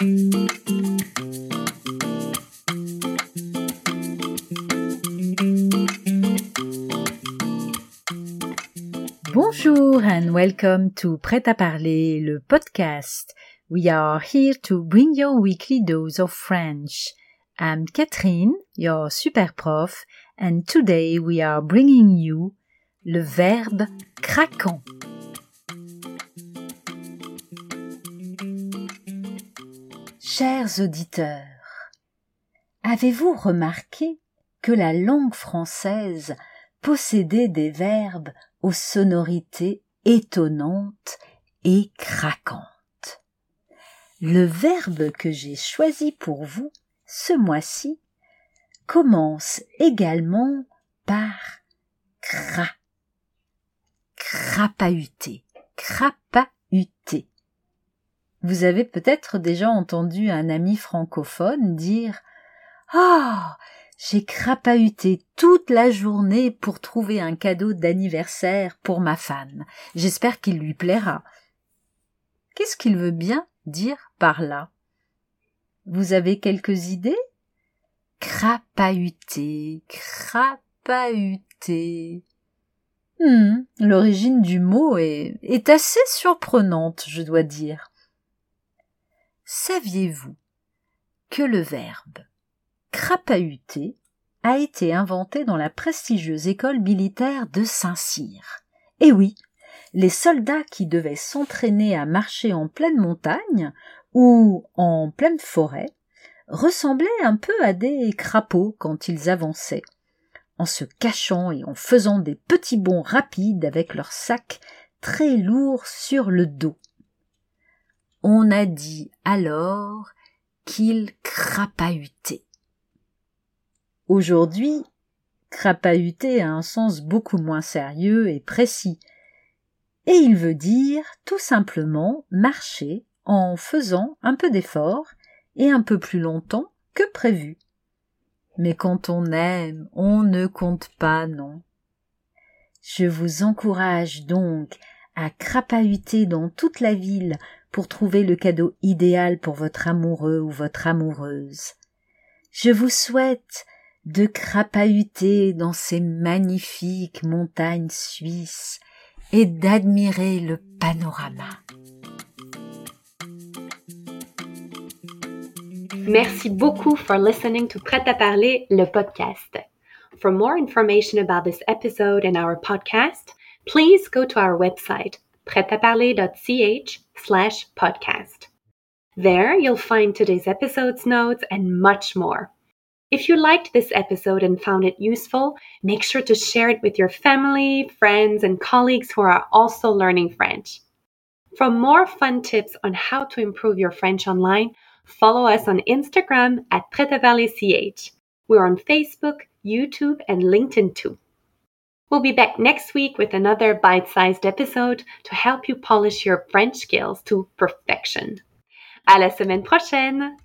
Bonjour and welcome to Prêt à parler, le podcast. We are here to bring your weekly dose of French. I'm Catherine, your super prof, and today we are bringing you le verbe craquant. Chers auditeurs, avez-vous remarqué que la langue française possédait des verbes aux sonorités étonnantes et craquantes? Le verbe que j'ai choisi pour vous ce mois-ci commence également par cra. Crapahuter, crapahuter. Vous avez peut-être déjà entendu un ami francophone dire Ah, j'ai crapahuté toute la journée pour trouver un cadeau d'anniversaire pour ma femme. J'espère qu'il lui plaira. Qu'est-ce qu'il veut bien dire par là? Vous avez quelques idées? Crapahuter, crapahuter. Hmm, l'origine du mot est assez surprenante, je dois dire. Saviez-vous que le verbe crapahuter a été inventé dans la prestigieuse école militaire de Saint-Cyr? Et oui, les soldats qui devaient s'entraîner à marcher en pleine montagne ou en pleine forêt ressemblaient un peu à des crapauds quand ils avançaient, en se cachant et en faisant des petits bonds rapides avec leurs sacs très lourds sur le dos. On a dit alors qu'ils crapahutaient. Aujourd'hui, crapahuter a un sens beaucoup moins sérieux et précis, et il veut dire tout simplement marcher en faisant un peu d'effort et un peu plus longtemps que prévu. Mais quand on aime, on ne compte pas, non. Je vous encourage donc à crapahuter dans toute la ville pour trouver le cadeau idéal pour votre amoureux ou votre amoureuse. Je vous souhaite de crapahuter dans ces magnifiques montagnes suisses et d'admirer le panorama. Merci beaucoup for listening to Prêt à parler, le podcast. For more information about this episode and our podcast, please go to our website, prêtaparler.ch slash podcast. There you'll find today's episode's notes and much more. If you liked this episode and found it useful, make sure to share it with your family, friends, and colleagues who are also learning French. For more fun tips on how to improve your French online, follow us on Instagram at PretaValleyCH. We're on Facebook, YouTube, and LinkedIn too. We'll be back next week with another bite sized episode to help you polish your French skills to perfection. À la semaine prochaine!